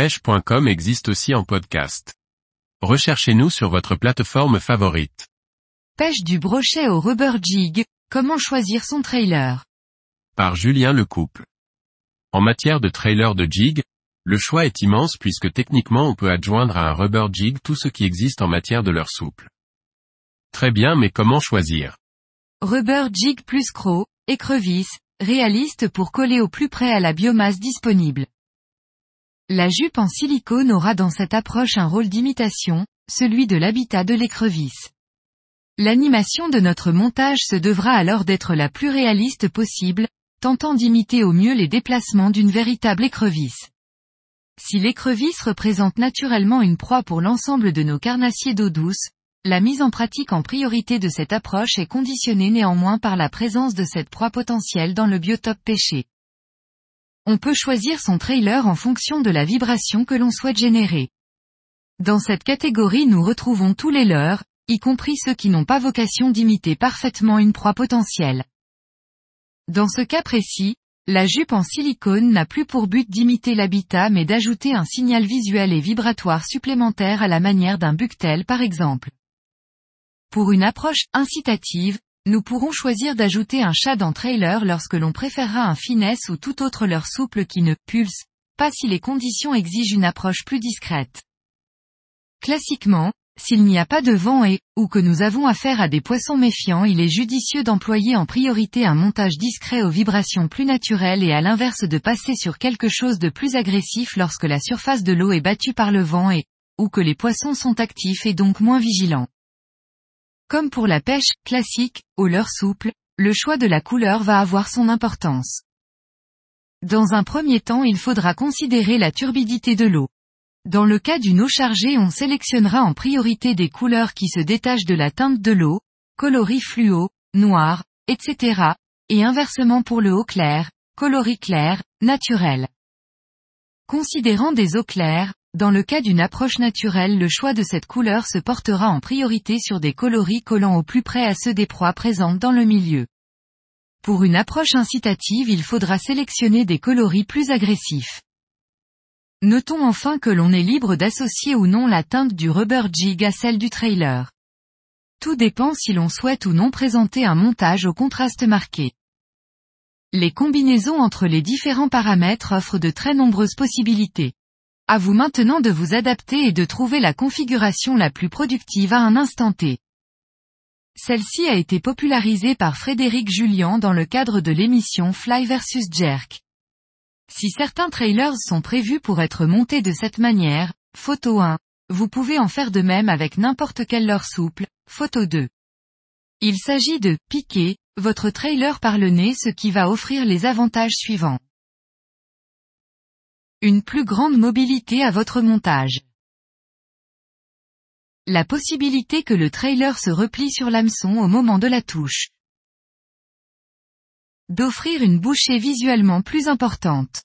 pêche.com existe aussi en podcast. Recherchez-nous sur votre plateforme favorite. Pêche du brochet au rubber jig, comment choisir son trailer? Par Julien Lecouple. En matière de trailer de jig, le choix est immense puisque techniquement on peut adjoindre à un rubber jig tout ce qui existe en matière de leur souple. Très bien mais comment choisir? Rubber jig plus croc, écrevisse, réaliste pour coller au plus près à la biomasse disponible. La jupe en silicone aura dans cette approche un rôle d'imitation, celui de l'habitat de l'écrevisse. L'animation de notre montage se devra alors d'être la plus réaliste possible, tentant d'imiter au mieux les déplacements d'une véritable écrevisse. Si l'écrevisse représente naturellement une proie pour l'ensemble de nos carnassiers d'eau douce, la mise en pratique en priorité de cette approche est conditionnée néanmoins par la présence de cette proie potentielle dans le biotope pêché. On peut choisir son trailer en fonction de la vibration que l'on souhaite générer. Dans cette catégorie nous retrouvons tous les leurs, y compris ceux qui n'ont pas vocation d'imiter parfaitement une proie potentielle. Dans ce cas précis, la jupe en silicone n'a plus pour but d'imiter l'habitat mais d'ajouter un signal visuel et vibratoire supplémentaire à la manière d'un buctel par exemple. Pour une approche incitative, nous pourrons choisir d'ajouter un chat dans trailer lorsque l'on préférera un finesse ou tout autre leurre souple qui ne pulse pas si les conditions exigent une approche plus discrète. Classiquement, s'il n'y a pas de vent et, ou que nous avons affaire à des poissons méfiants il est judicieux d'employer en priorité un montage discret aux vibrations plus naturelles et à l'inverse de passer sur quelque chose de plus agressif lorsque la surface de l'eau est battue par le vent et, ou que les poissons sont actifs et donc moins vigilants. Comme pour la pêche classique, au leurre souple, le choix de la couleur va avoir son importance. Dans un premier temps il faudra considérer la turbidité de l'eau. Dans le cas d'une eau chargée on sélectionnera en priorité des couleurs qui se détachent de la teinte de l'eau, coloris fluo, noir, etc., et inversement pour le eau clair, coloris clair, naturel. Considérant des eaux claires, dans le cas d'une approche naturelle le choix de cette couleur se portera en priorité sur des coloris collant au plus près à ceux des proies présentes dans le milieu. Pour une approche incitative il faudra sélectionner des coloris plus agressifs. Notons enfin que l'on est libre d'associer ou non la teinte du rubber jig à celle du trailer. Tout dépend si l'on souhaite ou non présenter un montage au contraste marqué. Les combinaisons entre les différents paramètres offrent de très nombreuses possibilités. À vous maintenant de vous adapter et de trouver la configuration la plus productive à un instant T. Celle-ci a été popularisée par Frédéric Julien dans le cadre de l'émission Fly vs Jerk. Si certains trailers sont prévus pour être montés de cette manière, photo 1, vous pouvez en faire de même avec n'importe quel leurre souple, photo 2. Il s'agit de piquer votre trailer par le nez ce qui va offrir les avantages suivants. Une plus grande mobilité à votre montage. La possibilité que le trailer se replie sur l'hameçon au moment de la touche. D'offrir une bouchée visuellement plus importante.